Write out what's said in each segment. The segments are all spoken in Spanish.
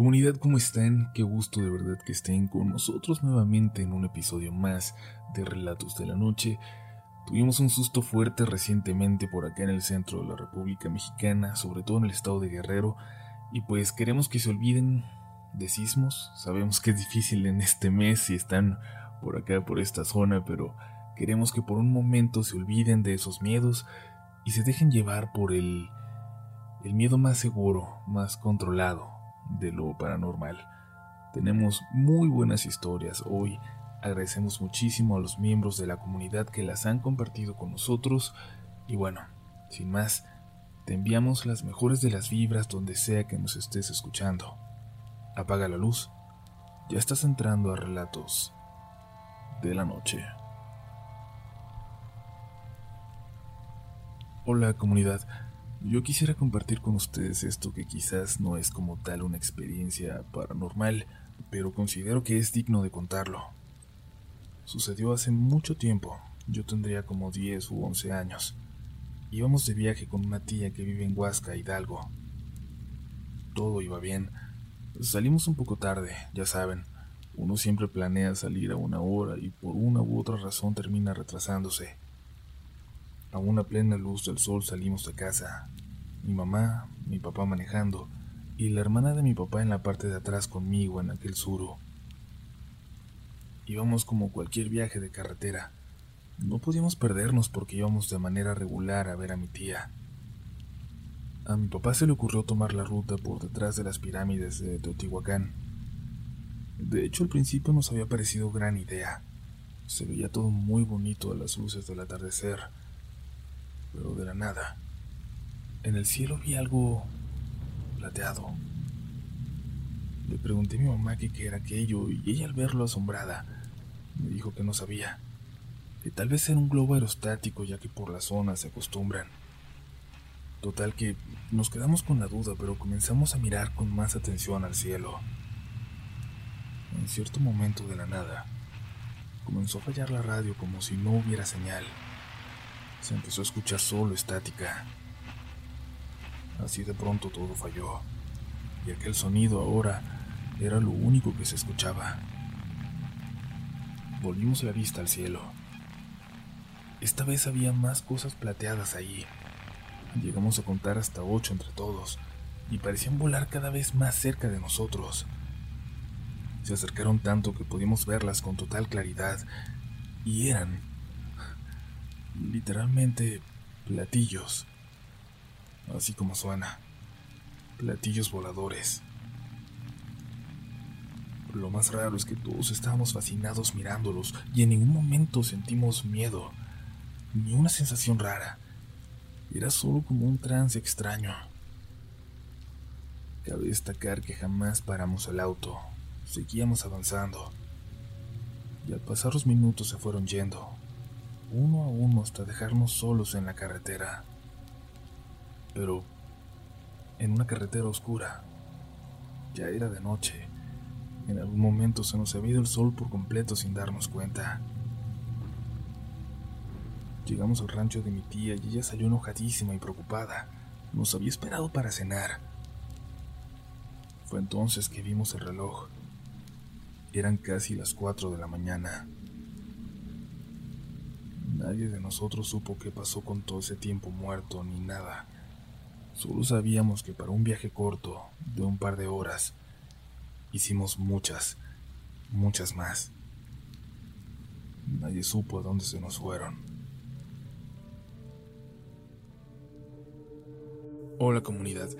Comunidad, ¿cómo están? Qué gusto de verdad que estén con nosotros nuevamente en un episodio más de Relatos de la Noche. Tuvimos un susto fuerte recientemente por acá en el centro de la República Mexicana, sobre todo en el estado de Guerrero, y pues queremos que se olviden de sismos. Sabemos que es difícil en este mes si están por acá, por esta zona, pero queremos que por un momento se olviden de esos miedos y se dejen llevar por el, el miedo más seguro, más controlado, de lo paranormal. Tenemos muy buenas historias hoy. Agradecemos muchísimo a los miembros de la comunidad que las han compartido con nosotros. Y bueno, sin más, te enviamos las mejores de las vibras donde sea que nos estés escuchando. Apaga la luz. Ya estás entrando a relatos de la noche. Hola comunidad. Yo quisiera compartir con ustedes esto que quizás no es como tal una experiencia paranormal, pero considero que es digno de contarlo. Sucedió hace mucho tiempo, yo tendría como 10 u 11 años. Íbamos de viaje con una tía que vive en Huasca, Hidalgo. Todo iba bien. Salimos un poco tarde, ya saben. Uno siempre planea salir a una hora y por una u otra razón termina retrasándose. A una plena luz del sol salimos de casa. Mi mamá, mi papá manejando y la hermana de mi papá en la parte de atrás conmigo en aquel suro. Íbamos como cualquier viaje de carretera. No podíamos perdernos porque íbamos de manera regular a ver a mi tía. A mi papá se le ocurrió tomar la ruta por detrás de las pirámides de Teotihuacán. De hecho, al principio nos había parecido gran idea. Se veía todo muy bonito a las luces del atardecer pero de la nada, en el cielo vi algo plateado. Le pregunté a mi mamá qué era aquello y ella al verlo asombrada me dijo que no sabía, que tal vez era un globo aerostático ya que por la zona se acostumbran. Total que nos quedamos con la duda, pero comenzamos a mirar con más atención al cielo. En cierto momento de la nada, comenzó a fallar la radio como si no hubiera señal se empezó a escuchar solo estática. Así de pronto todo falló, y aquel sonido ahora era lo único que se escuchaba. Volvimos la vista al cielo. Esta vez había más cosas plateadas ahí. Llegamos a contar hasta ocho entre todos, y parecían volar cada vez más cerca de nosotros. Se acercaron tanto que pudimos verlas con total claridad, y eran literalmente platillos. Así como suena. Platillos voladores. Lo más raro es que todos estábamos fascinados mirándolos y en ningún momento sentimos miedo, ni una sensación rara. Era solo como un trance extraño. Cabe destacar que jamás paramos el auto, seguíamos avanzando. Y al pasar los minutos se fueron yendo, uno a uno hasta dejarnos solos en la carretera. Pero en una carretera oscura. Ya era de noche. En algún momento se nos había ido el sol por completo sin darnos cuenta. Llegamos al rancho de mi tía y ella salió enojadísima y preocupada. Nos había esperado para cenar. Fue entonces que vimos el reloj. Eran casi las cuatro de la mañana. Nadie de nosotros supo qué pasó con todo ese tiempo muerto ni nada. Solo sabíamos que para un viaje corto, de un par de horas, hicimos muchas, muchas más. Nadie supo a dónde se nos fueron. Hola comunidad,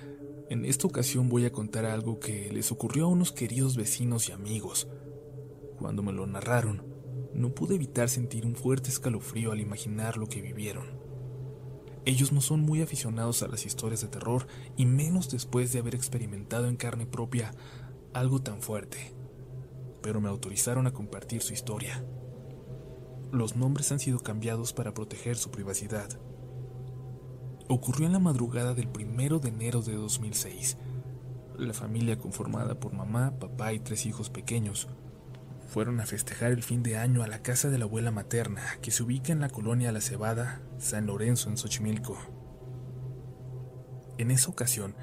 en esta ocasión voy a contar algo que les ocurrió a unos queridos vecinos y amigos. Cuando me lo narraron, no pude evitar sentir un fuerte escalofrío al imaginar lo que vivieron. Ellos no son muy aficionados a las historias de terror y menos después de haber experimentado en carne propia algo tan fuerte, pero me autorizaron a compartir su historia. Los nombres han sido cambiados para proteger su privacidad. Ocurrió en la madrugada del primero de enero de 2006. La familia conformada por mamá, papá y tres hijos pequeños fueron a festejar el fin de año a la casa de la abuela materna, que se ubica en la colonia La Cebada, San Lorenzo, en Xochimilco. En esa ocasión,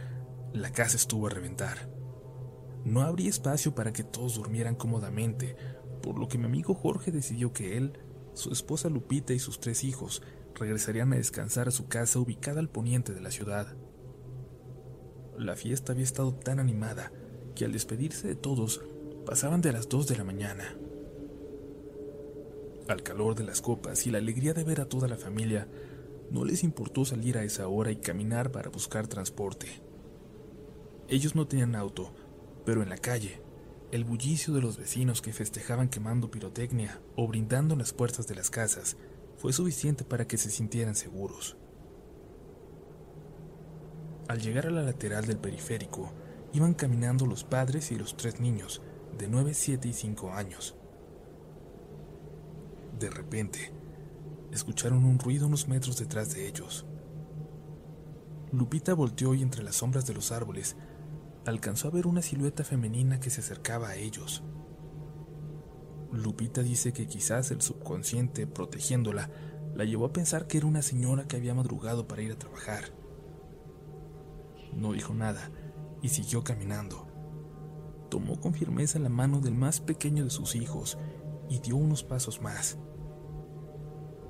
la casa estuvo a reventar. No habría espacio para que todos durmieran cómodamente, por lo que mi amigo Jorge decidió que él, su esposa Lupita y sus tres hijos regresarían a descansar a su casa ubicada al poniente de la ciudad. La fiesta había estado tan animada que al despedirse de todos pasaban de las dos de la mañana. Al calor de las copas y la alegría de ver a toda la familia, no les importó salir a esa hora y caminar para buscar transporte. Ellos no tenían auto, pero en la calle, el bullicio de los vecinos que festejaban quemando pirotecnia o brindando en las puertas de las casas fue suficiente para que se sintieran seguros. Al llegar a la lateral del periférico, iban caminando los padres y los tres niños, de 9, 7 y 5 años. De repente, escucharon un ruido unos metros detrás de ellos. Lupita volteó y entre las sombras de los árboles alcanzó a ver una silueta femenina que se acercaba a ellos. Lupita dice que quizás el subconsciente, protegiéndola, la llevó a pensar que era una señora que había madrugado para ir a trabajar. No dijo nada y siguió caminando. Tomó con firmeza la mano del más pequeño de sus hijos y dio unos pasos más.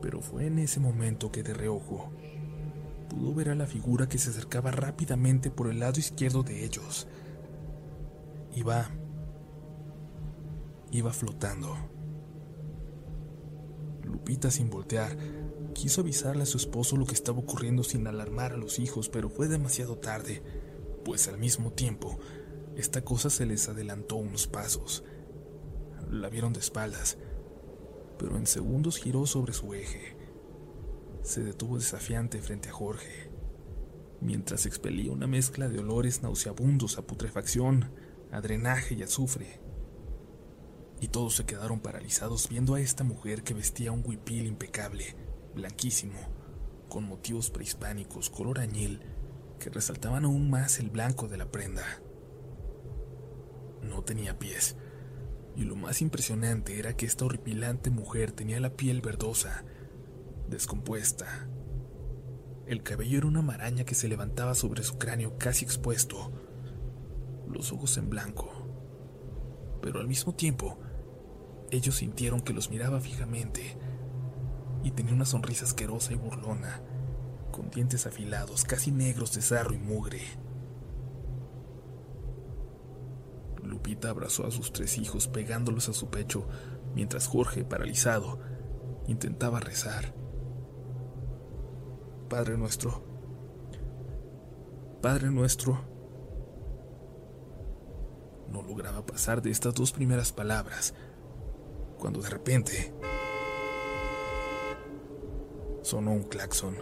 Pero fue en ese momento que de reojo pudo ver a la figura que se acercaba rápidamente por el lado izquierdo de ellos. Iba... iba flotando. Lupita, sin voltear, quiso avisarle a su esposo lo que estaba ocurriendo sin alarmar a los hijos, pero fue demasiado tarde, pues al mismo tiempo, esta cosa se les adelantó unos pasos. La vieron de espaldas, pero en segundos giró sobre su eje se detuvo desafiante frente a Jorge, mientras expelía una mezcla de olores nauseabundos a putrefacción, a drenaje y azufre. Y todos se quedaron paralizados viendo a esta mujer que vestía un huipil impecable, blanquísimo, con motivos prehispánicos color añil que resaltaban aún más el blanco de la prenda. No tenía pies, y lo más impresionante era que esta horripilante mujer tenía la piel verdosa, descompuesta. El cabello era una maraña que se levantaba sobre su cráneo casi expuesto, los ojos en blanco. Pero al mismo tiempo, ellos sintieron que los miraba fijamente y tenía una sonrisa asquerosa y burlona, con dientes afilados, casi negros de sarro y mugre. Lupita abrazó a sus tres hijos pegándolos a su pecho, mientras Jorge, paralizado, intentaba rezar. Padre nuestro. Padre nuestro. No lograba pasar de estas dos primeras palabras, cuando de repente sonó un claxon.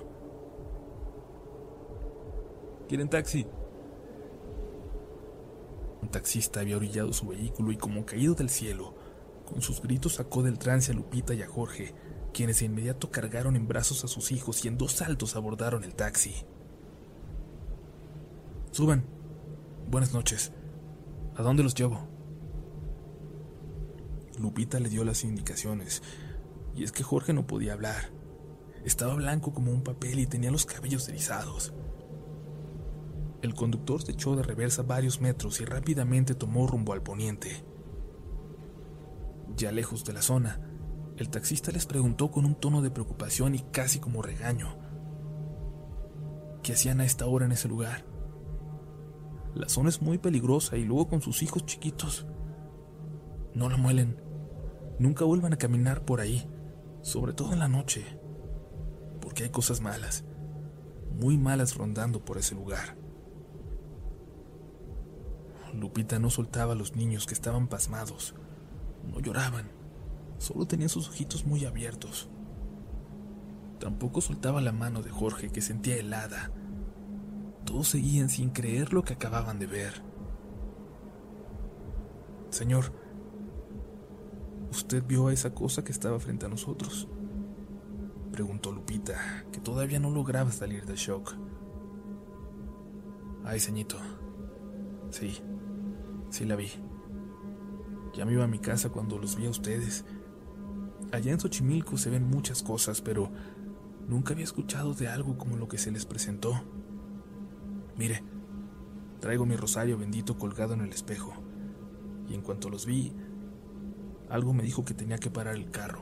¿Quieren taxi? Un taxista había orillado su vehículo y como caído del cielo, con sus gritos sacó del trance a Lupita y a Jorge, quienes de inmediato cargaron en brazos a sus hijos y en dos saltos abordaron el taxi. Suban. Buenas noches. ¿A dónde los llevo? Lupita le dio las indicaciones, y es que Jorge no podía hablar. Estaba blanco como un papel y tenía los cabellos erizados. El conductor se echó de reversa varios metros y rápidamente tomó rumbo al poniente. Ya lejos de la zona, el taxista les preguntó con un tono de preocupación y casi como regaño. ¿Qué hacían a esta hora en ese lugar? La zona es muy peligrosa y luego con sus hijos chiquitos. No la muelen. Nunca vuelvan a caminar por ahí, sobre todo en la noche, porque hay cosas malas, muy malas rondando por ese lugar. Lupita no soltaba a los niños que estaban pasmados, no lloraban, Solo tenía sus ojitos muy abiertos. Tampoco soltaba la mano de Jorge, que sentía helada. Todos seguían sin creer lo que acababan de ver. Señor, ¿usted vio a esa cosa que estaba frente a nosotros? Preguntó Lupita, que todavía no lograba salir del shock. Ay, ceñito. Sí, sí la vi. Ya me iba a mi casa cuando los vi a ustedes Allá en Xochimilco se ven muchas cosas, pero nunca había escuchado de algo como lo que se les presentó. Mire, traigo mi rosario bendito colgado en el espejo. y en cuanto los vi, algo me dijo que tenía que parar el carro,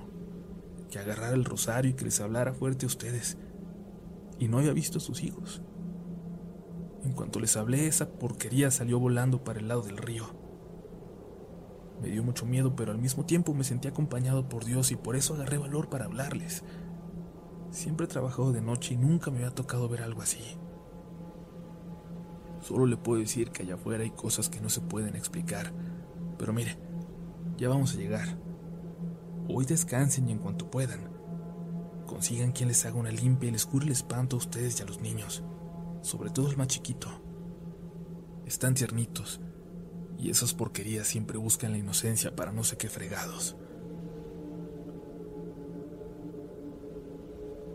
que agarrara el rosario y que les hablara fuerte a ustedes. Y no había visto a sus hijos. En cuanto les hablé, esa porquería salió volando para el lado del río. Me dio mucho miedo, pero al mismo tiempo me sentí acompañado por Dios y por eso agarré valor para hablarles. Siempre he trabajado de noche y nunca me había tocado ver algo así. Solo le puedo decir que allá afuera hay cosas que no se pueden explicar. Pero mire, ya vamos a llegar. Hoy descansen y en cuanto puedan, consigan quien les haga una limpia y les cure el espanto a ustedes y a los niños, sobre todo el más chiquito. Están tiernitos, y esas porquerías siempre buscan la inocencia para no sé qué fregados.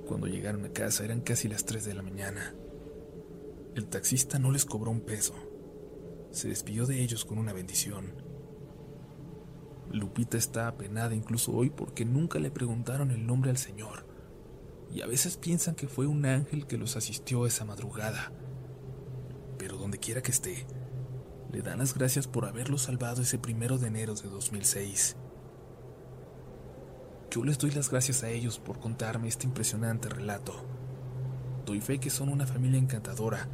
Cuando llegaron a casa eran casi las 3 de la mañana. El taxista no les cobró un peso. Se despidió de ellos con una bendición. Lupita está apenada incluso hoy porque nunca le preguntaron el nombre al Señor. Y a veces piensan que fue un ángel que los asistió esa madrugada. Pero donde quiera que esté, le dan las gracias por haberlos salvado ese primero de enero de 2006. Yo les doy las gracias a ellos por contarme este impresionante relato. Doy fe que son una familia encantadora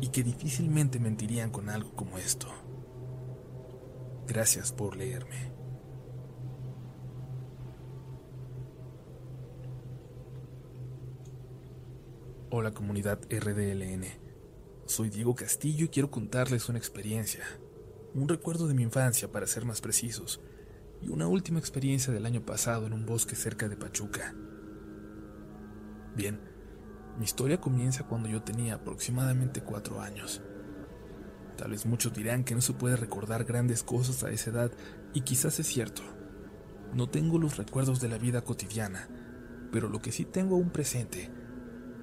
y que difícilmente mentirían con algo como esto. Gracias por leerme. Hola comunidad RDLN. Soy Diego Castillo y quiero contarles una experiencia, un recuerdo de mi infancia para ser más precisos, y una última experiencia del año pasado en un bosque cerca de Pachuca. Bien, mi historia comienza cuando yo tenía aproximadamente cuatro años. Tal vez muchos dirán que no se puede recordar grandes cosas a esa edad, y quizás es cierto. No tengo los recuerdos de la vida cotidiana, pero lo que sí tengo aún presente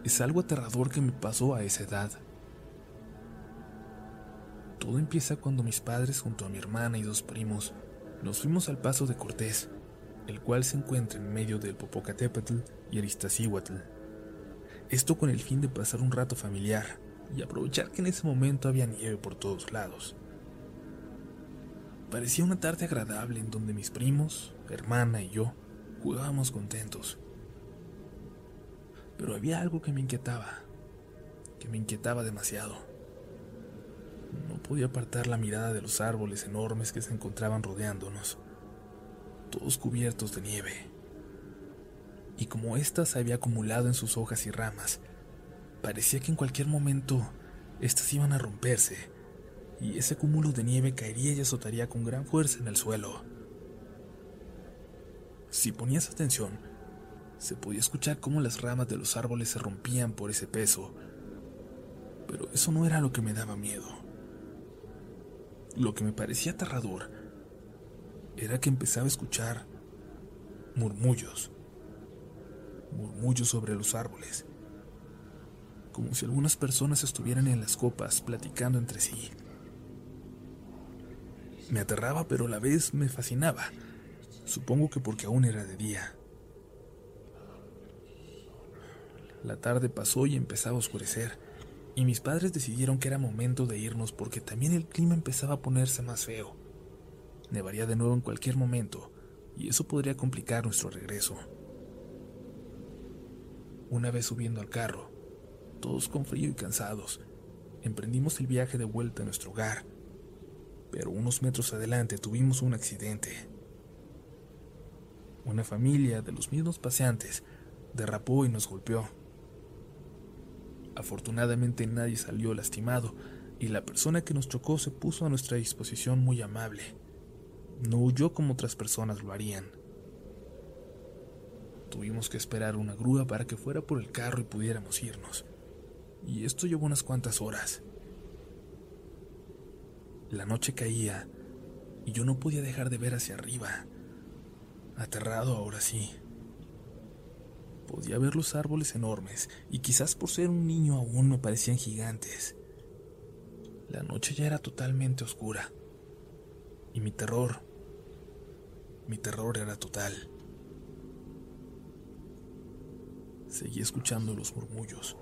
es algo aterrador que me pasó a esa edad. Todo empieza cuando mis padres junto a mi hermana y dos primos nos fuimos al paso de Cortés, el cual se encuentra en medio del Popocatépetl y el Iztaccíhuatl. Esto con el fin de pasar un rato familiar y aprovechar que en ese momento había nieve por todos lados. Parecía una tarde agradable en donde mis primos, hermana y yo jugábamos contentos. Pero había algo que me inquietaba, que me inquietaba demasiado. No podía apartar la mirada de los árboles enormes que se encontraban rodeándonos, todos cubiertos de nieve y como ésta se había acumulado en sus hojas y ramas, parecía que en cualquier momento éstas iban a romperse, y ese cúmulo de nieve caería y azotaría con gran fuerza en el suelo. Si ponías atención, se podía escuchar cómo las ramas de los árboles se rompían por ese peso, pero eso no era lo que me daba miedo. Lo que me parecía aterrador era que empezaba a escuchar murmullos murmullos sobre los árboles, como si algunas personas estuvieran en las copas platicando entre sí. Me aterraba, pero a la vez me fascinaba, supongo que porque aún era de día. La tarde pasó y empezaba a oscurecer, y mis padres decidieron que era momento de irnos porque también el clima empezaba a ponerse más feo. Nevaría de nuevo en cualquier momento, y eso podría complicar nuestro regreso. Una vez subiendo al carro, todos con frío y cansados, emprendimos el viaje de vuelta a nuestro hogar, pero unos metros adelante tuvimos un accidente. Una familia de los mismos paseantes derrapó y nos golpeó. Afortunadamente nadie salió lastimado y la persona que nos chocó se puso a nuestra disposición muy amable. No huyó como otras personas lo harían. Tuvimos que esperar una grúa para que fuera por el carro y pudiéramos irnos. Y esto llevó unas cuantas horas. La noche caía y yo no podía dejar de ver hacia arriba. Aterrado ahora sí. Podía ver los árboles enormes y quizás por ser un niño aún me parecían gigantes. La noche ya era totalmente oscura. Y mi terror, mi terror era total. Seguí escuchando los murmullos,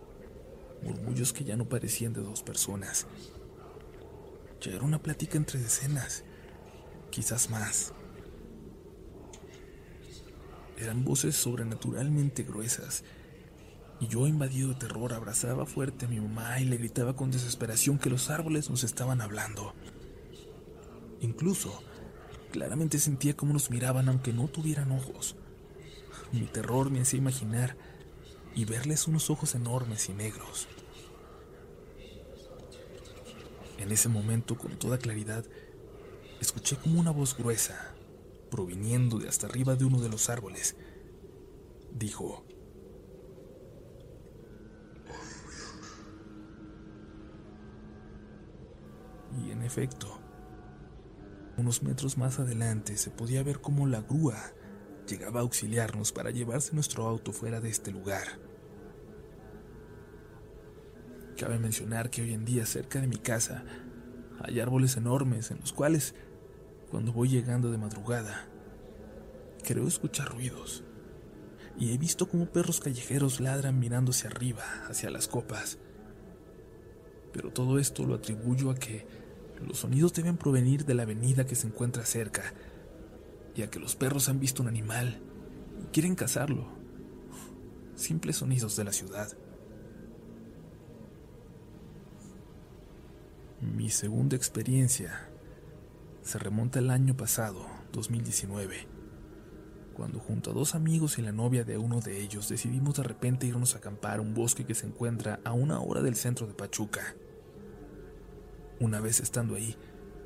murmullos que ya no parecían de dos personas. Ya era una plática entre decenas, quizás más. Eran voces sobrenaturalmente gruesas, y yo, invadido de terror, abrazaba fuerte a mi mamá y le gritaba con desesperación que los árboles nos estaban hablando. Incluso, claramente sentía cómo nos miraban aunque no tuvieran ojos. Mi terror me hacía imaginar y verles unos ojos enormes y negros. En ese momento, con toda claridad, escuché como una voz gruesa, proviniendo de hasta arriba de uno de los árboles, dijo, Y en efecto, unos metros más adelante se podía ver cómo la grúa llegaba a auxiliarnos para llevarse nuestro auto fuera de este lugar. Cabe mencionar que hoy en día cerca de mi casa hay árboles enormes en los cuales, cuando voy llegando de madrugada, creo escuchar ruidos. Y he visto cómo perros callejeros ladran mirando hacia arriba, hacia las copas. Pero todo esto lo atribuyo a que los sonidos deben provenir de la avenida que se encuentra cerca, y a que los perros han visto un animal y quieren cazarlo. Simples sonidos de la ciudad. Mi segunda experiencia se remonta al año pasado, 2019, cuando junto a dos amigos y la novia de uno de ellos decidimos de repente irnos a acampar a un bosque que se encuentra a una hora del centro de Pachuca. Una vez estando ahí,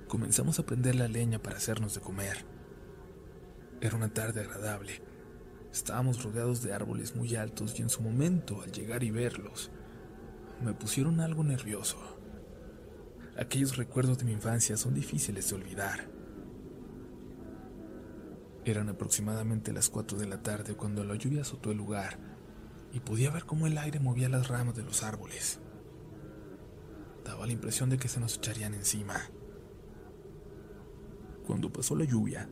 comenzamos a prender la leña para hacernos de comer. Era una tarde agradable. Estábamos rodeados de árboles muy altos y en su momento, al llegar y verlos, me pusieron algo nervioso. Aquellos recuerdos de mi infancia son difíciles de olvidar. Eran aproximadamente las 4 de la tarde cuando la lluvia azotó el lugar y podía ver cómo el aire movía las ramas de los árboles. Daba la impresión de que se nos echarían encima. Cuando pasó la lluvia,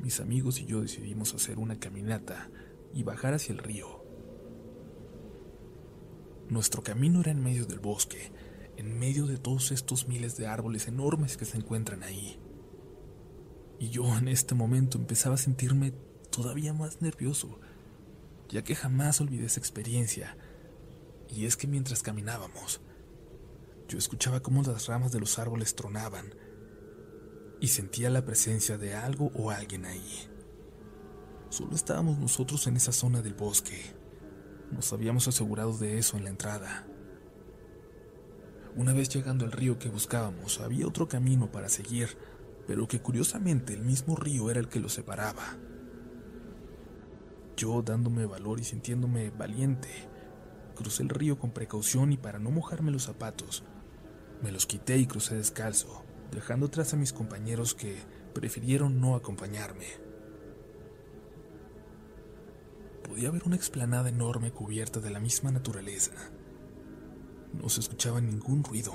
mis amigos y yo decidimos hacer una caminata y bajar hacia el río. Nuestro camino era en medio del bosque, en medio de todos estos miles de árboles enormes que se encuentran ahí. Y yo en este momento empezaba a sentirme todavía más nervioso, ya que jamás olvidé esa experiencia. Y es que mientras caminábamos, yo escuchaba cómo las ramas de los árboles tronaban y sentía la presencia de algo o alguien ahí. Solo estábamos nosotros en esa zona del bosque. Nos habíamos asegurado de eso en la entrada. Una vez llegando al río que buscábamos, había otro camino para seguir, pero que curiosamente el mismo río era el que lo separaba. Yo, dándome valor y sintiéndome valiente, crucé el río con precaución y para no mojarme los zapatos, me los quité y crucé descalzo, dejando atrás a mis compañeros que prefirieron no acompañarme. Podía ver una explanada enorme cubierta de la misma naturaleza no se escuchaba ningún ruido.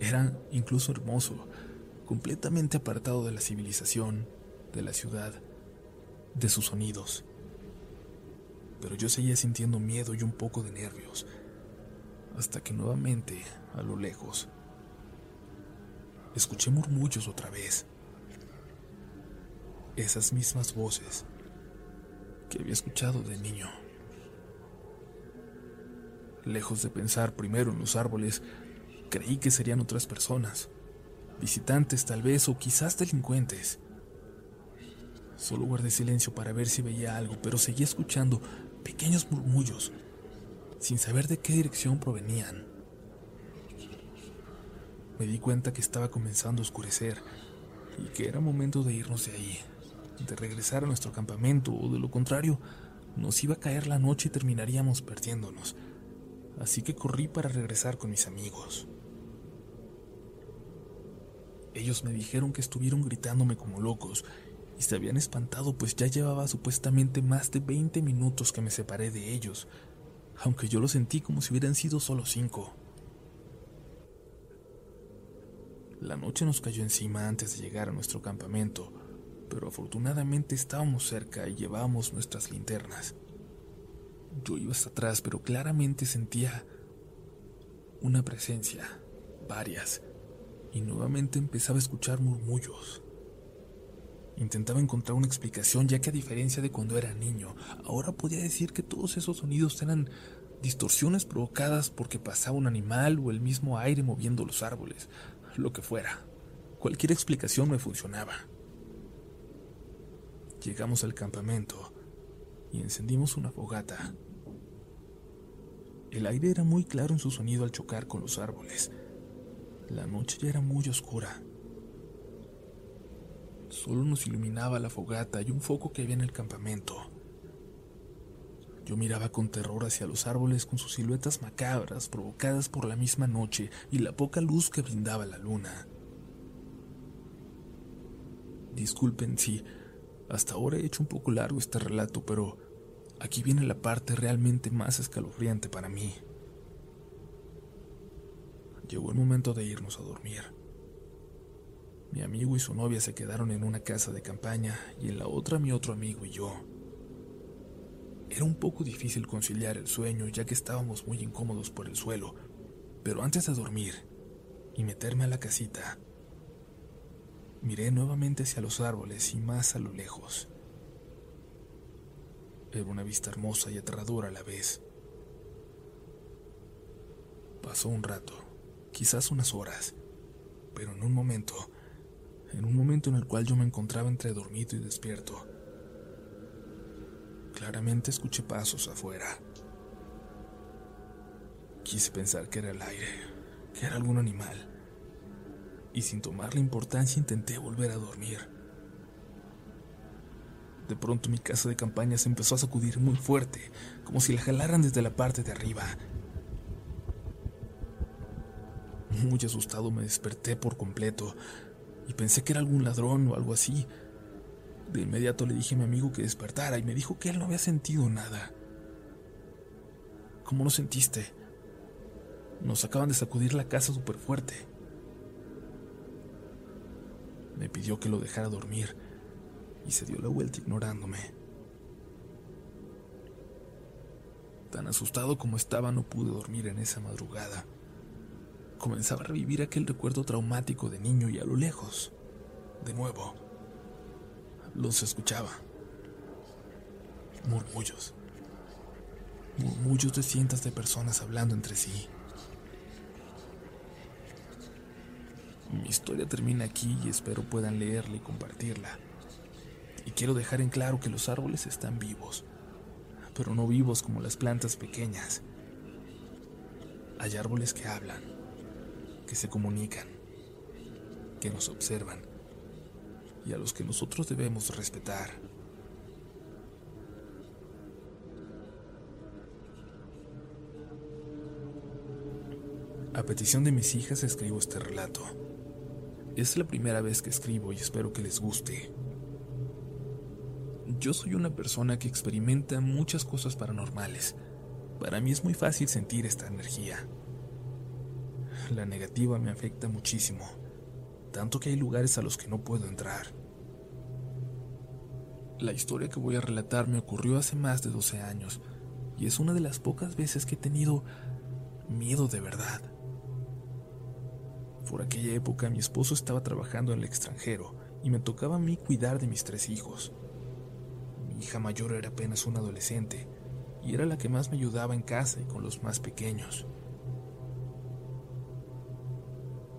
Era incluso hermoso, completamente apartado de la civilización, de la ciudad, de sus sonidos. Pero yo seguía sintiendo miedo y un poco de nervios, hasta que nuevamente, a lo lejos, escuché murmullos otra vez. Esas mismas voces que había escuchado de niño. Lejos de pensar primero en los árboles, creí que serían otras personas, visitantes tal vez o quizás delincuentes. Solo guardé silencio para ver si veía algo, pero seguía escuchando pequeños murmullos, sin saber de qué dirección provenían. Me di cuenta que estaba comenzando a oscurecer y que era momento de irnos de ahí, de regresar a nuestro campamento o de lo contrario, nos iba a caer la noche y terminaríamos perdiéndonos así que corrí para regresar con mis amigos. Ellos me dijeron que estuvieron gritándome como locos y se habían espantado pues ya llevaba supuestamente más de 20 minutos que me separé de ellos, aunque yo lo sentí como si hubieran sido solo cinco. La noche nos cayó encima antes de llegar a nuestro campamento, pero afortunadamente estábamos cerca y llevábamos nuestras linternas. Yo iba hasta atrás, pero claramente sentía una presencia, varias, y nuevamente empezaba a escuchar murmullos, Intentaba encontrar una explicación, ya que a diferencia de cuando era niño, ahora podía decir que todos esos sonidos eran distorsiones provocadas porque pasaba un animal o el mismo aire moviendo los árboles, lo que fuera. Cualquier explicación me funcionaba. Llegamos al campamento y encendimos una fogata. El aire era muy claro en su sonido al chocar con los árboles. La noche ya era muy oscura. Solo nos iluminaba la fogata y un foco que había en el campamento. Yo miraba con terror hacia los árboles con sus siluetas macabras provocadas por la misma noche y la poca luz que brindaba la luna. Disculpen si hasta ahora he hecho un poco largo este relato, pero aquí viene la parte realmente más escalofriante para mí. Llegó el momento de irnos a dormir. Mi amigo y su novia se quedaron en una casa de campaña y en la otra mi otro amigo y yo. Era un poco difícil conciliar el sueño ya que estábamos muy incómodos por el suelo, pero antes de dormir y meterme a la casita, miré nuevamente hacia los árboles y más a lo lejos. Era una vista hermosa y aterradora a la vez. Pasó un rato, quizás unas horas, pero en un momento en un momento en el cual yo me encontraba entre dormido y despierto. Claramente escuché pasos afuera. Quise pensar que era el aire, que era algún animal, y sin tomar la importancia intenté volver a dormir. De pronto mi casa de campaña se empezó a sacudir muy fuerte, como si la jalaran desde la parte de arriba. Muy asustado me desperté por completo, y pensé que era algún ladrón o algo así. De inmediato le dije a mi amigo que despertara y me dijo que él no había sentido nada. ¿Cómo lo sentiste? Nos acaban de sacudir la casa súper fuerte. Me pidió que lo dejara dormir y se dio la vuelta ignorándome. Tan asustado como estaba no pude dormir en esa madrugada comenzaba a revivir aquel recuerdo traumático de niño y a lo lejos, de nuevo, los escuchaba. Murmullos. Murmullos de cientos de personas hablando entre sí. Mi historia termina aquí y espero puedan leerla y compartirla. Y quiero dejar en claro que los árboles están vivos, pero no vivos como las plantas pequeñas. Hay árboles que hablan, que se comunican, que nos observan y a los que nosotros debemos respetar. A petición de mis hijas escribo este relato. Es la primera vez que escribo y espero que les guste. Yo soy una persona que experimenta muchas cosas paranormales. Para mí es muy fácil sentir esta energía. La negativa me afecta muchísimo, tanto que hay lugares a los que no puedo entrar. La historia que voy a relatar me ocurrió hace más de 12 años y es una de las pocas veces que he tenido miedo de verdad. Por aquella época mi esposo estaba trabajando en el extranjero y me tocaba a mí cuidar de mis tres hijos. Mi hija mayor era apenas una adolescente y era la que más me ayudaba en casa y con los más pequeños.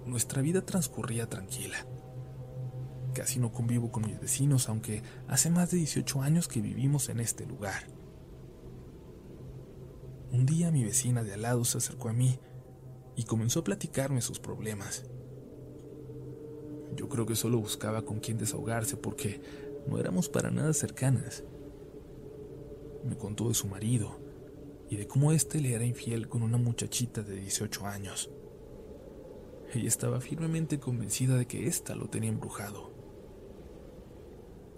nuestra vida transcurría tranquila. Casi no convivo con mis vecinos, aunque hace más de 18 años que vivimos en este lugar. Un día mi vecina de al lado se acercó a mí y comenzó a platicarme sus problemas. Yo creo que solo buscaba con quién desahogarse porque no éramos para nada cercanas. Me contó de su marido y de cómo éste le era infiel con una muchachita de 18 años. Ella estaba firmemente convencida de que ésta lo tenía embrujado.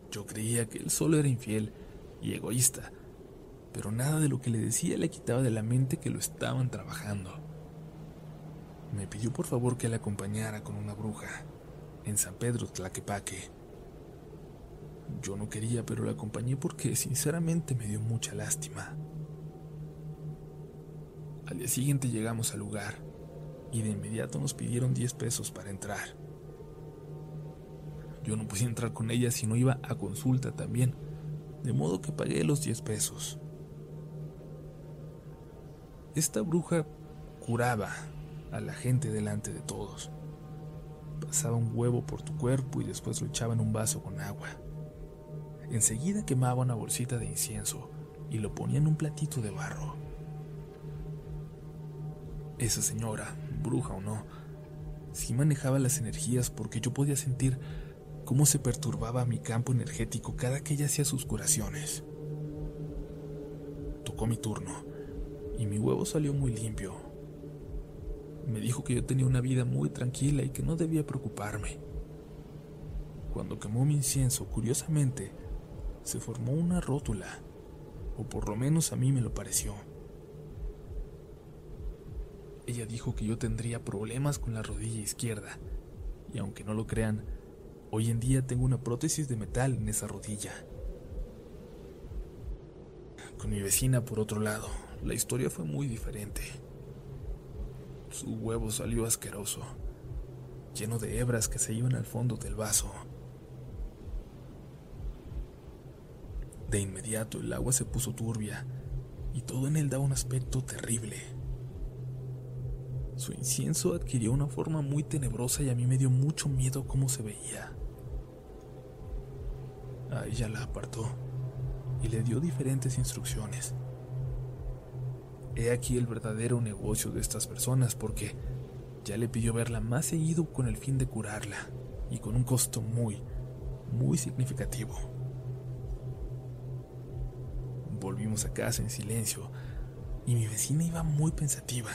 Yo creía que él solo era infiel y egoísta, pero nada de lo que le decía le quitaba de la mente que lo estaban trabajando. Me pidió por favor que la acompañara con una bruja en San Pedro Tlaquepaque. Yo no quería, pero la acompañé porque sinceramente me dio mucha lástima. Al día siguiente llegamos al lugar y de inmediato nos pidieron 10 pesos para entrar. Yo no podía entrar con ella si no iba a consulta también, de modo que pagué los 10 pesos. Esta bruja curaba a la gente delante de todos. Pasaba un huevo por tu cuerpo y después lo echaba en un vaso con agua. Enseguida quemaba una bolsita de incienso y lo ponía en un platito de barro. Esa señora, bruja o no, sí manejaba las energías porque yo podía sentir cómo se perturbaba mi campo energético cada que ella hacía sus curaciones. Tocó mi turno y mi huevo salió muy limpio. Me dijo que yo tenía una vida muy tranquila y que no debía preocuparme. Cuando quemó mi incienso, curiosamente, se formó una rótula, o por lo menos a mí me lo pareció. Ella dijo que yo tendría problemas con la rodilla izquierda, y aunque no lo crean, hoy en día tengo una prótesis de metal en esa rodilla. Con mi vecina, por otro lado, la historia fue muy diferente. Su huevo salió asqueroso, lleno de hebras que se iban al fondo del vaso. De inmediato el agua se puso turbia y todo en él daba un aspecto terrible. Su incienso adquirió una forma muy tenebrosa y a mí me dio mucho miedo cómo se veía. A ella la apartó y le dio diferentes instrucciones. He aquí el verdadero negocio de estas personas porque ya le pidió verla más seguido con el fin de curarla y con un costo muy, muy significativo. Volvimos a casa en silencio y mi vecina iba muy pensativa.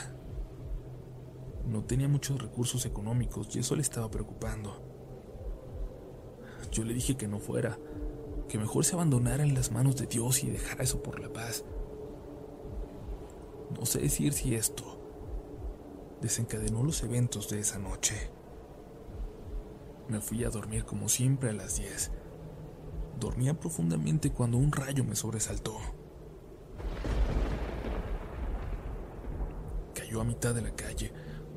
No tenía muchos recursos económicos y eso le estaba preocupando. Yo le dije que no fuera, que mejor se abandonara en las manos de Dios y dejara eso por la paz. No sé decir si esto desencadenó los eventos de esa noche. Me fui a dormir como siempre a las 10. Dormía profundamente cuando un rayo me sobresaltó. Cayó a mitad de la calle,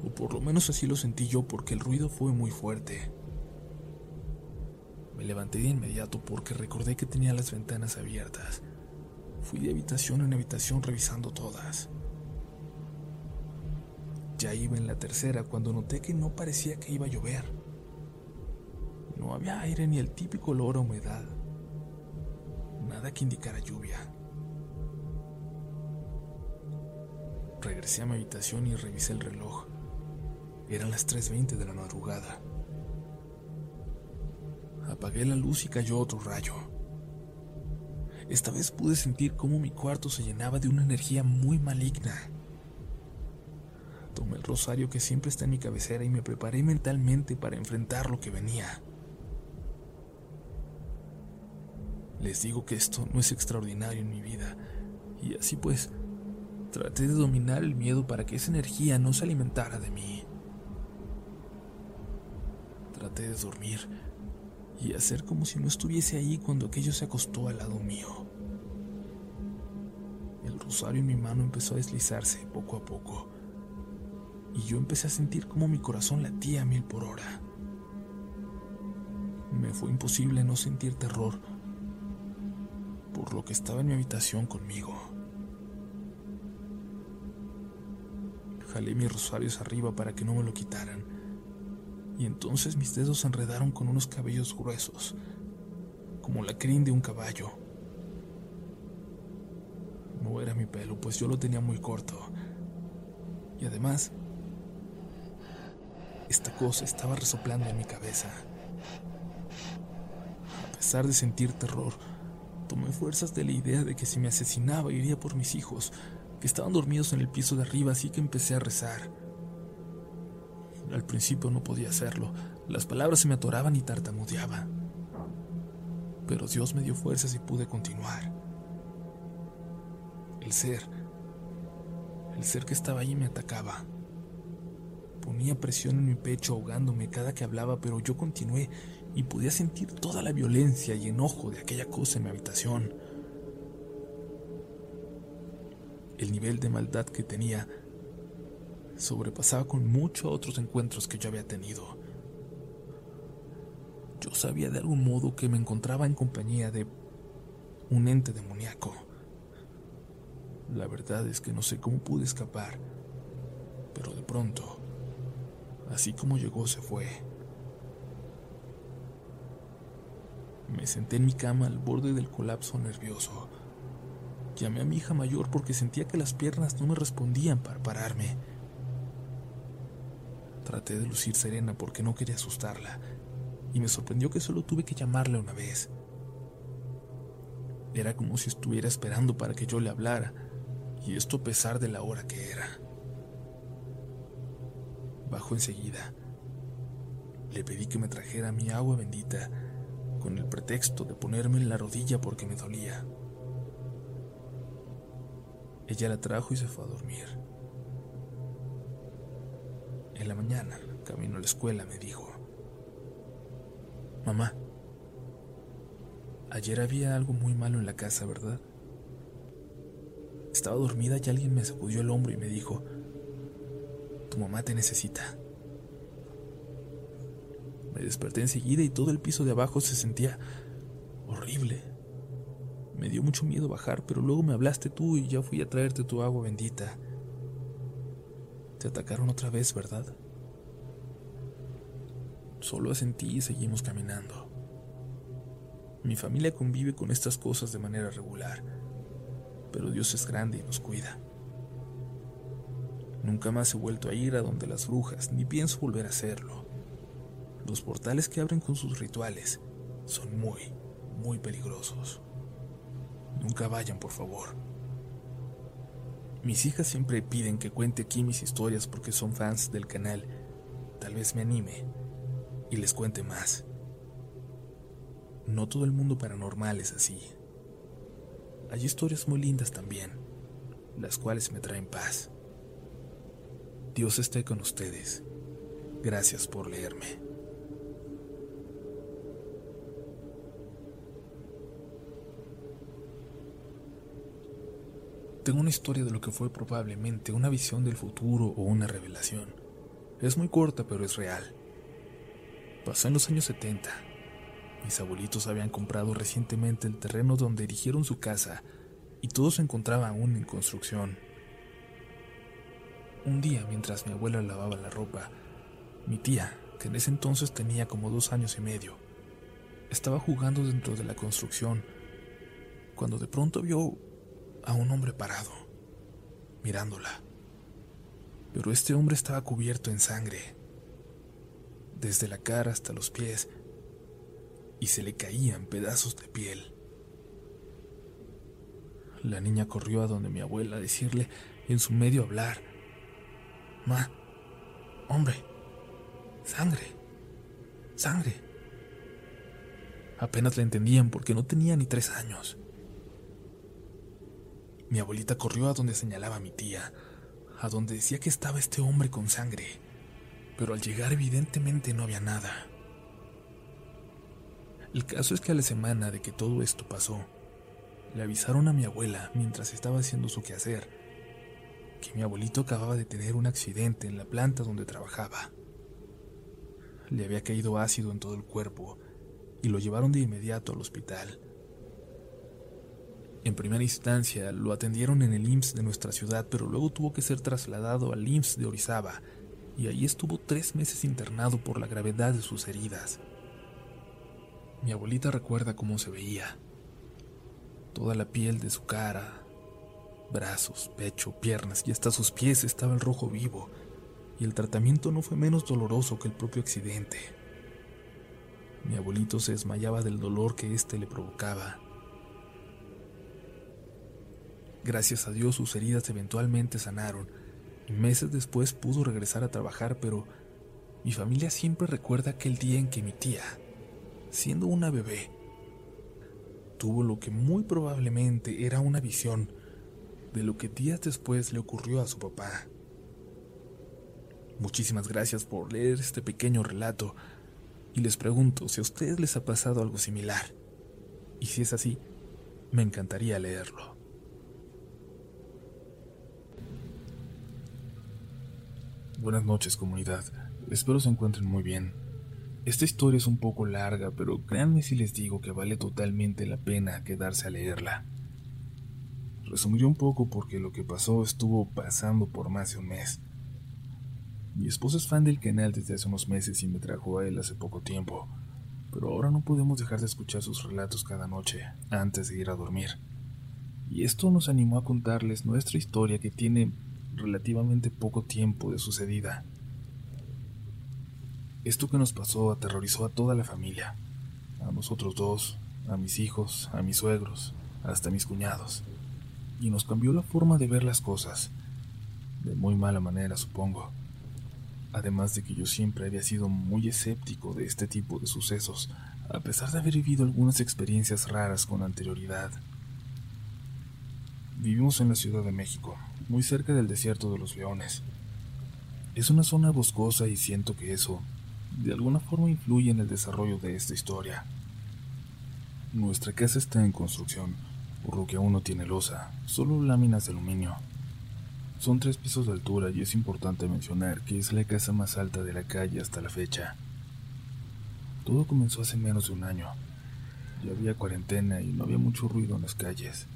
o por lo menos así lo sentí yo porque el ruido fue muy fuerte. Me levanté de inmediato porque recordé que tenía las ventanas abiertas. Fui de habitación en habitación revisando todas. Ya iba en la tercera cuando noté que no parecía que iba a llover. No había aire ni el típico olor a humedad. Nada que indicara lluvia. Regresé a mi habitación y revisé el reloj. Eran las 3.20 de la madrugada. Apagué la luz y cayó otro rayo. Esta vez pude sentir cómo mi cuarto se llenaba de una energía muy maligna. Tomé el rosario que siempre está en mi cabecera y me preparé mentalmente para enfrentar lo que venía. Les digo que esto no es extraordinario en mi vida, y así pues, traté de dominar el miedo para que esa energía no se alimentara de mí. Traté de dormir y hacer como si no estuviese ahí cuando aquello se acostó al lado mío. El rosario en mi mano empezó a deslizarse poco a poco y yo empecé a sentir como mi corazón latía a mil por hora. Me fue imposible no sentir terror por lo que estaba en mi habitación conmigo. Jalé mis rosarios arriba para que no me lo quitaran, y entonces mis dedos se enredaron con unos cabellos gruesos, como la crin de un caballo. No era mi pelo, pues yo lo tenía muy corto, y además esta cosa estaba resoplando en mi cabeza. A pesar de sentir terror, tomé fuerzas de la idea de que si me asesinaba iría por mis hijos, que estaban dormidos en el piso de arriba, así que empecé a rezar. Al principio no podía hacerlo, las palabras se me atoraban y tartamudeaba. Pero Dios me dio fuerzas y pude continuar. El ser, el ser que estaba allí me atacaba. Ponía presión en mi pecho ahogándome cada que hablaba, pero yo continué y podía sentir toda la violencia y enojo de aquella cosa en mi habitación. El nivel de maldad que tenía sobrepasaba con mucho otros encuentros que yo había tenido. Yo sabía de algún modo que me encontraba en compañía de un ente demoníaco. La verdad es que no sé cómo pude escapar, pero de pronto, así como llegó, se fue. Me senté en mi cama al borde del colapso nervioso. Llamé a mi hija mayor porque sentía que las piernas no me respondían para pararme. Traté de lucir serena porque no quería asustarla, y me sorprendió que solo tuve que llamarla una vez. Era como si estuviera esperando para que yo le hablara, y esto a pesar de la hora que era. Bajó enseguida. Le pedí que me trajera mi agua bendita con el pretexto de ponerme en la rodilla porque me dolía. Ella la trajo y se fue a dormir. En la mañana, camino a la escuela, me dijo, Mamá, ayer había algo muy malo en la casa, ¿verdad? Estaba dormida y alguien me sacudió el hombro y me dijo, tu mamá te necesita. Me desperté enseguida y todo el piso de abajo se sentía horrible. Me dio mucho miedo bajar, pero luego me hablaste tú y ya fui a traerte tu agua bendita. Te atacaron otra vez, ¿verdad? Solo asentí y seguimos caminando. Mi familia convive con estas cosas de manera regular, pero Dios es grande y nos cuida. Nunca más he vuelto a ir a donde las brujas, ni pienso volver a hacerlo. Los portales que abren con sus rituales son muy, muy peligrosos. Nunca vayan, por favor. Mis hijas siempre piden que cuente aquí mis historias porque son fans del canal. Tal vez me anime y les cuente más. No todo el mundo paranormal es así. Hay historias muy lindas también, las cuales me traen paz. Dios esté con ustedes. Gracias por leerme. Tengo una historia de lo que fue probablemente una visión del futuro o una revelación. Es muy corta, pero es real. Pasó en los años 70. Mis abuelitos habían comprado recientemente el terreno donde erigieron su casa y todo se encontraba aún en construcción. Un día, mientras mi abuela lavaba la ropa, mi tía, que en ese entonces tenía como dos años y medio, estaba jugando dentro de la construcción, cuando de pronto vio a un hombre parado, mirándola. Pero este hombre estaba cubierto en sangre, desde la cara hasta los pies, y se le caían pedazos de piel. La niña corrió a donde mi abuela a decirle en su medio hablar, Ma, hombre, sangre, sangre. Apenas la entendían porque no tenía ni tres años. Mi abuelita corrió a donde señalaba mi tía, a donde decía que estaba este hombre con sangre, pero al llegar evidentemente no había nada. El caso es que a la semana de que todo esto pasó, le avisaron a mi abuela mientras estaba haciendo su quehacer que mi abuelito acababa de tener un accidente en la planta donde trabajaba. Le había caído ácido en todo el cuerpo y lo llevaron de inmediato al hospital. En primera instancia lo atendieron en el IMSS de nuestra ciudad, pero luego tuvo que ser trasladado al IMSS de Orizaba, y ahí estuvo tres meses internado por la gravedad de sus heridas. Mi abuelita recuerda cómo se veía. Toda la piel de su cara, brazos, pecho, piernas y hasta sus pies estaba el rojo vivo, y el tratamiento no fue menos doloroso que el propio accidente. Mi abuelito se desmayaba del dolor que éste le provocaba Gracias a Dios sus heridas eventualmente sanaron meses después pudo regresar a trabajar, pero mi familia siempre recuerda aquel día en que mi tía, siendo una bebé, tuvo lo que muy probablemente era una visión de lo que días después le ocurrió a su papá. Muchísimas gracias por leer este pequeño relato y les pregunto si a ustedes les ha pasado algo similar. Y si es así, me encantaría leerlo. Buenas noches comunidad, espero se encuentren muy bien. Esta historia es un poco larga, pero créanme si les digo que vale totalmente la pena quedarse a leerla. Resumiré un poco porque lo que pasó estuvo pasando por más de un mes. Mi esposa es fan del canal desde hace unos meses y me trajo a él hace poco tiempo, pero ahora no podemos dejar de escuchar sus relatos cada noche antes de ir a dormir. Y esto nos animó a contarles nuestra historia que tiene relativamente poco tiempo de sucedida. Esto que nos pasó aterrorizó a toda la familia, a nosotros dos, a mis hijos, a mis suegros, hasta a mis cuñados, y nos cambió la forma de ver las cosas, de muy mala manera supongo, además de que yo siempre había sido muy escéptico de este tipo de sucesos, a pesar de haber vivido algunas experiencias raras con anterioridad. Vivimos en la Ciudad de México, muy cerca del desierto de los leones. Es una zona boscosa y siento que eso de alguna forma influye en el desarrollo de esta historia. Nuestra casa está en construcción, por lo que aún no tiene losa, solo láminas de aluminio. Son tres pisos de altura y es importante mencionar que es la casa más alta de la calle hasta la fecha. Todo comenzó hace menos de un año. Ya había cuarentena y no había mucho ruido en las calles.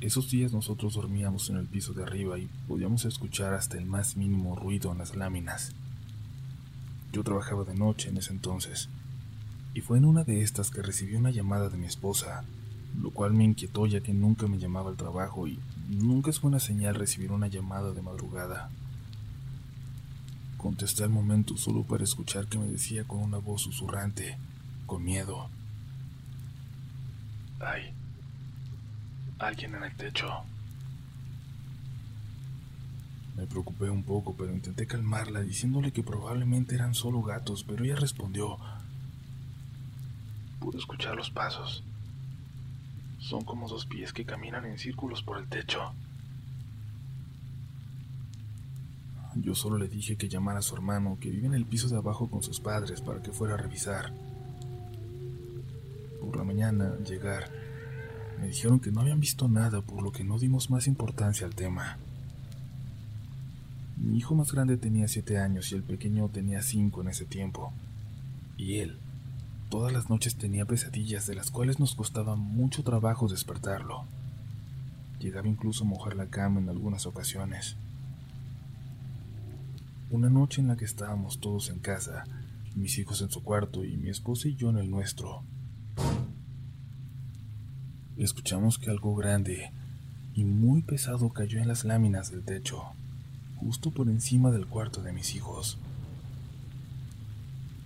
Esos días nosotros dormíamos en el piso de arriba y podíamos escuchar hasta el más mínimo ruido en las láminas. Yo trabajaba de noche en ese entonces, y fue en una de estas que recibí una llamada de mi esposa, lo cual me inquietó ya que nunca me llamaba al trabajo y nunca es buena señal recibir una llamada de madrugada. Contesté al momento solo para escuchar que me decía con una voz susurrante, con miedo. Hay alguien en el techo. Me preocupé un poco, pero intenté calmarla diciéndole que probablemente eran solo gatos, pero ella respondió. Pude escuchar los pasos. Son como dos pies que caminan en círculos por el techo. Yo solo le dije que llamara a su hermano, que vive en el piso de abajo con sus padres, para que fuera a revisar. Por la mañana, llegar, me dijeron que no habían visto nada, por lo que no dimos más importancia al tema. Mi hijo más grande tenía siete años y el pequeño tenía cinco en ese tiempo. Y él, todas las noches tenía pesadillas de las cuales nos costaba mucho trabajo despertarlo. Llegaba incluso a mojar la cama en algunas ocasiones. Una noche en la que estábamos todos en casa, mis hijos en su cuarto y mi esposa y yo en el nuestro, escuchamos que algo grande y muy pesado cayó en las láminas del techo justo por encima del cuarto de mis hijos.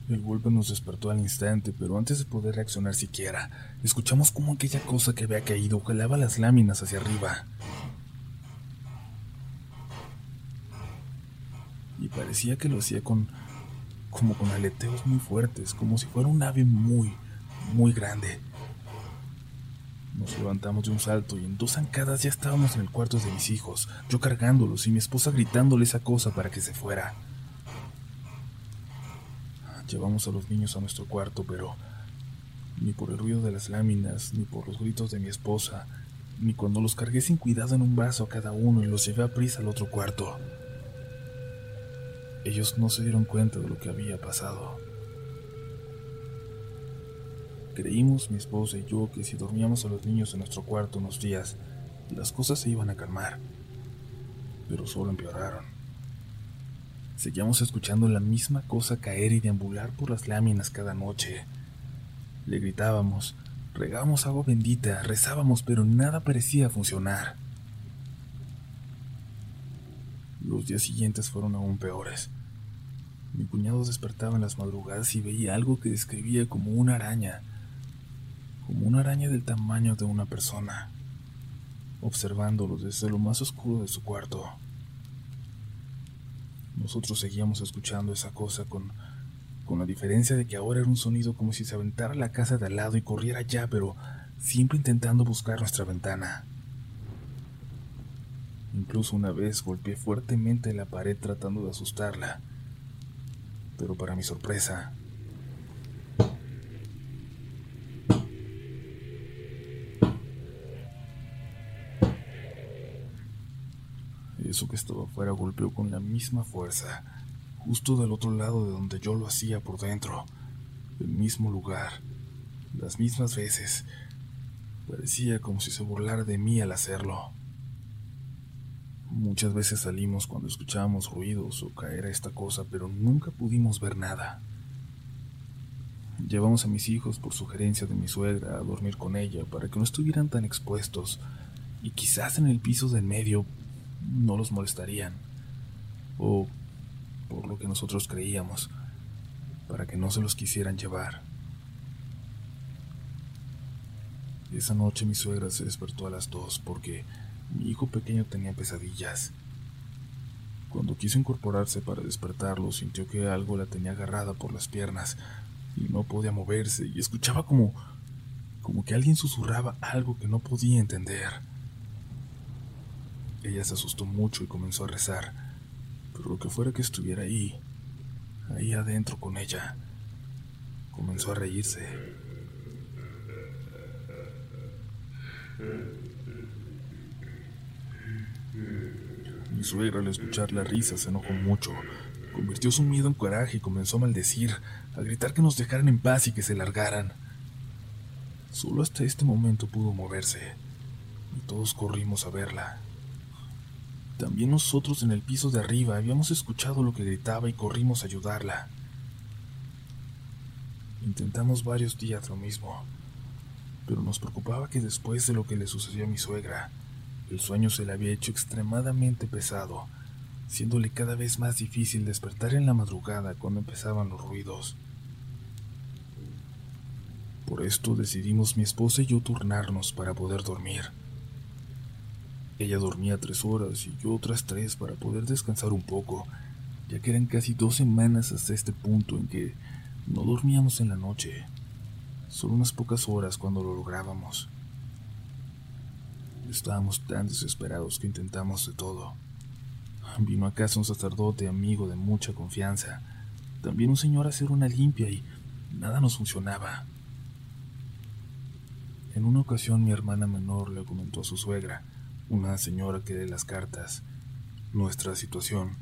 El golpe nos despertó al instante, pero antes de poder reaccionar siquiera, escuchamos como aquella cosa que había caído jalaba las láminas hacia arriba. Y parecía que lo hacía con como con aleteos muy fuertes, como si fuera un ave muy, muy grande. Nos levantamos de un salto y en dos zancadas ya estábamos en el cuarto de mis hijos, yo cargándolos y mi esposa gritándole esa cosa para que se fuera. Llevamos a los niños a nuestro cuarto, pero ni por el ruido de las láminas, ni por los gritos de mi esposa, ni cuando los cargué sin cuidado en un brazo a cada uno y los llevé a prisa al otro cuarto. Ellos no se dieron cuenta de lo que había pasado. Creímos mi esposa y yo que si dormíamos a los niños en nuestro cuarto unos días, las cosas se iban a calmar, pero solo empeoraron. Seguíamos escuchando la misma cosa caer y deambular por las láminas cada noche. Le gritábamos, regábamos agua bendita, rezábamos, pero nada parecía funcionar. Los días siguientes fueron aún peores. Mi cuñado despertaba en las madrugadas y veía algo que describía como una araña, como una araña del tamaño de una persona, observándolo desde lo más oscuro de su cuarto. Nosotros seguíamos escuchando esa cosa con, con la diferencia de que ahora era un sonido como si se aventara la casa de al lado y corriera ya, pero siempre intentando buscar nuestra ventana. Incluso una vez golpeé fuertemente la pared tratando de asustarla, pero para mi sorpresa, Que estaba afuera golpeó con la misma fuerza, justo del otro lado de donde yo lo hacía por dentro, el mismo lugar, las mismas veces. Parecía como si se burlara de mí al hacerlo. Muchas veces salimos cuando escuchábamos ruidos o caer a esta cosa, pero nunca pudimos ver nada. Llevamos a mis hijos, por sugerencia de mi suegra, a dormir con ella para que no estuvieran tan expuestos y quizás en el piso de en medio no los molestarían. O por lo que nosotros creíamos, para que no se los quisieran llevar. Esa noche mi suegra se despertó a las dos porque mi hijo pequeño tenía pesadillas. Cuando quiso incorporarse para despertarlo, sintió que algo la tenía agarrada por las piernas y no podía moverse y escuchaba como como que alguien susurraba algo que no podía entender. Ella se asustó mucho y comenzó a rezar, pero lo que fuera que estuviera ahí, ahí adentro con ella, comenzó a reírse. Mi suegra al escuchar la risa se enojó mucho, convirtió su miedo en coraje y comenzó a maldecir, a gritar que nos dejaran en paz y que se largaran. Solo hasta este momento pudo moverse, y todos corrimos a verla. También nosotros en el piso de arriba habíamos escuchado lo que gritaba y corrimos a ayudarla. Intentamos varios días lo mismo, pero nos preocupaba que después de lo que le sucedió a mi suegra, el sueño se le había hecho extremadamente pesado, siéndole cada vez más difícil despertar en la madrugada cuando empezaban los ruidos. Por esto decidimos mi esposa y yo turnarnos para poder dormir. Ella dormía tres horas y yo otras tres para poder descansar un poco, ya que eran casi dos semanas hasta este punto en que no dormíamos en la noche, solo unas pocas horas cuando lo lográbamos. Estábamos tan desesperados que intentamos de todo. Vino a casa un sacerdote amigo de mucha confianza. También un señor a hacer una limpia y nada nos funcionaba. En una ocasión mi hermana menor le comentó a su suegra, una señora que lee las cartas, nuestra situación,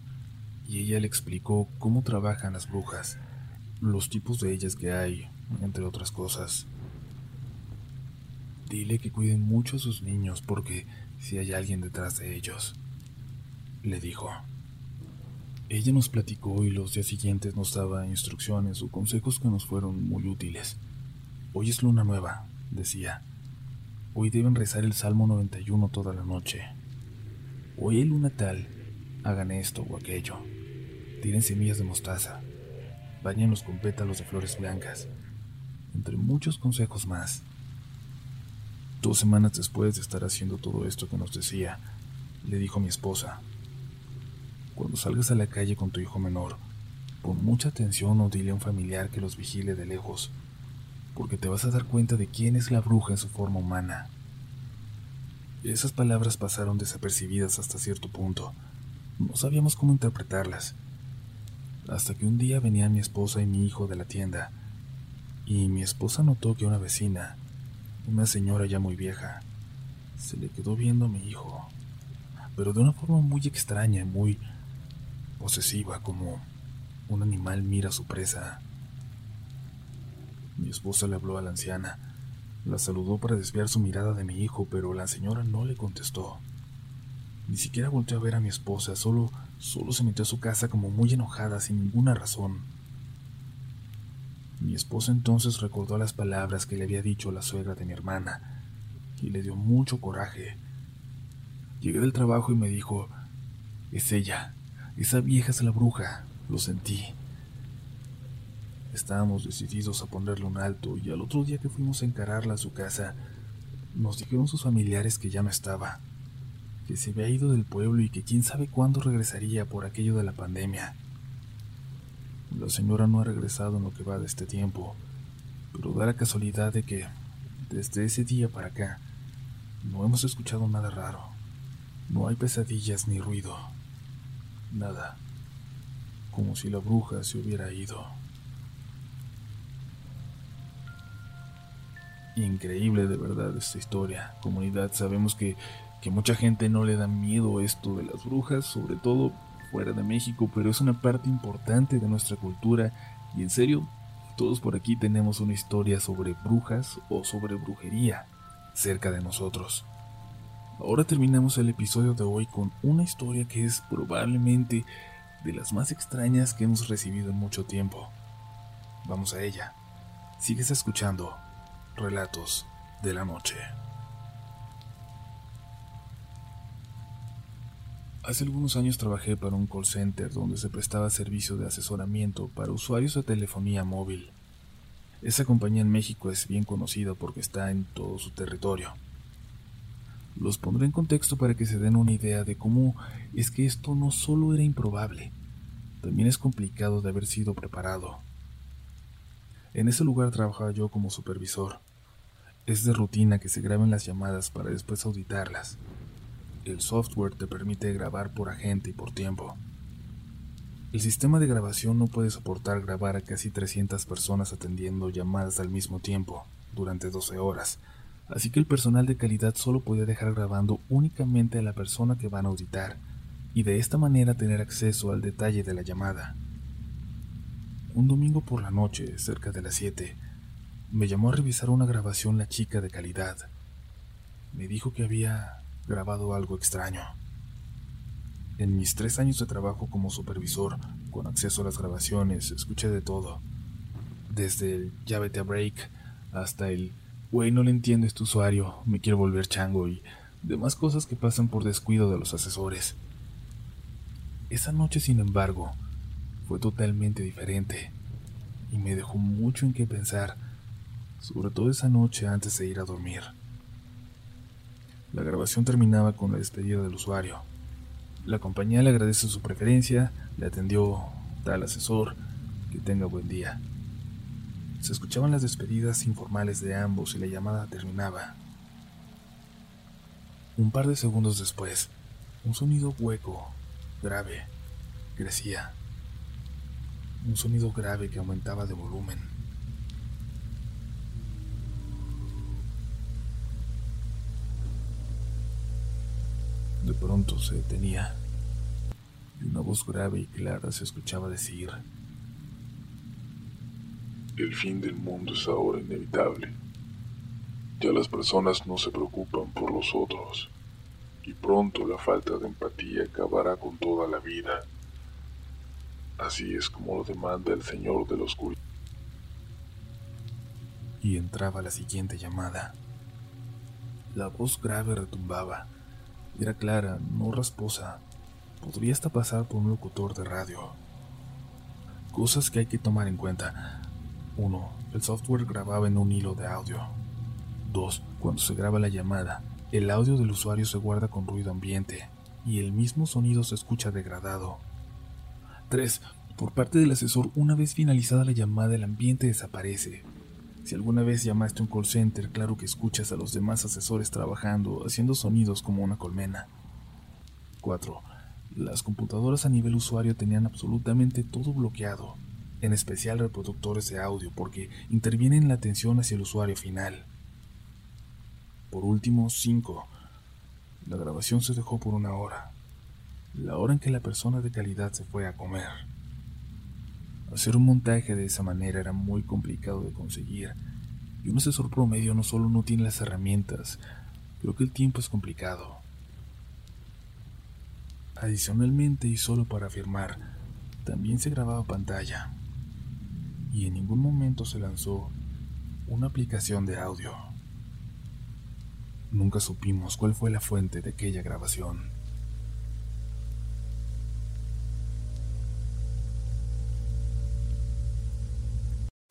y ella le explicó cómo trabajan las brujas, los tipos de ellas que hay, entre otras cosas. Dile que cuiden mucho a sus niños porque si hay alguien detrás de ellos, le dijo. Ella nos platicó y los días siguientes nos daba instrucciones o consejos que nos fueron muy útiles. Hoy es luna nueva, decía. Hoy deben rezar el Salmo 91 toda la noche. Hoy hay luna tal, hagan esto o aquello. Tiren semillas de mostaza. Bañenlos con pétalos de flores blancas. Entre muchos consejos más. Dos semanas después de estar haciendo todo esto que nos decía, le dijo a mi esposa, cuando salgas a la calle con tu hijo menor, pon mucha atención o dile a un familiar que los vigile de lejos, porque te vas a dar cuenta de quién es la bruja en su forma humana. Esas palabras pasaron desapercibidas hasta cierto punto. No sabíamos cómo interpretarlas. Hasta que un día venían mi esposa y mi hijo de la tienda, y mi esposa notó que una vecina, una señora ya muy vieja. Se le quedó viendo a mi hijo, pero de una forma muy extraña, muy posesiva, como un animal mira a su presa. Mi esposa le habló a la anciana. La saludó para desviar su mirada de mi hijo, pero la señora no le contestó. Ni siquiera volteó a ver a mi esposa, solo, solo se metió a su casa como muy enojada, sin ninguna razón. Mi esposa entonces recordó las palabras que le había dicho la suegra de mi hermana y le dio mucho coraje. Llegué del trabajo y me dijo, es ella, esa vieja es la bruja, lo sentí. Estábamos decididos a ponerle un alto y al otro día que fuimos a encararla a su casa, nos dijeron sus familiares que ya no estaba, que se había ido del pueblo y que quién sabe cuándo regresaría por aquello de la pandemia. La señora no ha regresado en lo que va de este tiempo, pero da la casualidad de que, desde ese día para acá, no hemos escuchado nada raro. No hay pesadillas ni ruido. Nada. Como si la bruja se hubiera ido. Increíble de verdad esta historia. Comunidad, sabemos que, que mucha gente no le da miedo esto de las brujas, sobre todo fuera de México, pero es una parte importante de nuestra cultura y en serio, todos por aquí tenemos una historia sobre brujas o sobre brujería cerca de nosotros. Ahora terminamos el episodio de hoy con una historia que es probablemente de las más extrañas que hemos recibido en mucho tiempo. Vamos a ella. Sigues escuchando Relatos de la Noche. Hace algunos años trabajé para un call center donde se prestaba servicio de asesoramiento para usuarios de telefonía móvil. Esa compañía en México es bien conocida porque está en todo su territorio. Los pondré en contexto para que se den una idea de cómo es que esto no solo era improbable, también es complicado de haber sido preparado. En ese lugar trabajaba yo como supervisor. Es de rutina que se graben las llamadas para después auditarlas. El software te permite grabar por agente y por tiempo. El sistema de grabación no puede soportar grabar a casi 300 personas atendiendo llamadas al mismo tiempo, durante 12 horas, así que el personal de calidad solo podía dejar grabando únicamente a la persona que van a auditar, y de esta manera tener acceso al detalle de la llamada. Un domingo por la noche, cerca de las 7, me llamó a revisar una grabación la chica de calidad. Me dijo que había grabado algo extraño. En mis tres años de trabajo como supervisor, con acceso a las grabaciones, escuché de todo. Desde el llávete a break hasta el Güey, no le entiendo este usuario, me quiero volver chango y demás cosas que pasan por descuido de los asesores. Esa noche, sin embargo, fue totalmente diferente y me dejó mucho en qué pensar, sobre todo esa noche antes de ir a dormir. La grabación terminaba con la despedida del usuario. La compañía le agradece su preferencia, le atendió tal asesor, que tenga buen día. Se escuchaban las despedidas informales de ambos y la llamada terminaba. Un par de segundos después, un sonido hueco, grave, crecía. Un sonido grave que aumentaba de volumen. De pronto se detenía y una voz grave y clara se escuchaba decir, el fin del mundo es ahora inevitable. Ya las personas no se preocupan por los otros y pronto la falta de empatía acabará con toda la vida. Así es como lo demanda el Señor de la Oscuridad. Y entraba la siguiente llamada. La voz grave retumbaba. Era clara, no rasposa. Podría hasta pasar por un locutor de radio. Cosas que hay que tomar en cuenta. 1. El software grababa en un hilo de audio. 2. Cuando se graba la llamada, el audio del usuario se guarda con ruido ambiente y el mismo sonido se escucha degradado. 3. Por parte del asesor, una vez finalizada la llamada, el ambiente desaparece. Si alguna vez llamaste a un call center, claro que escuchas a los demás asesores trabajando, haciendo sonidos como una colmena. 4. Las computadoras a nivel usuario tenían absolutamente todo bloqueado en especial reproductores de audio, porque intervienen la atención hacia el usuario final. Por último, 5. La grabación se dejó por una hora, la hora en que la persona de calidad se fue a comer. Hacer un montaje de esa manera era muy complicado de conseguir, y un asesor promedio no solo no tiene las herramientas, creo que el tiempo es complicado. Adicionalmente, y solo para afirmar, también se grababa pantalla y en ningún momento se lanzó una aplicación de audio. Nunca supimos cuál fue la fuente de aquella grabación.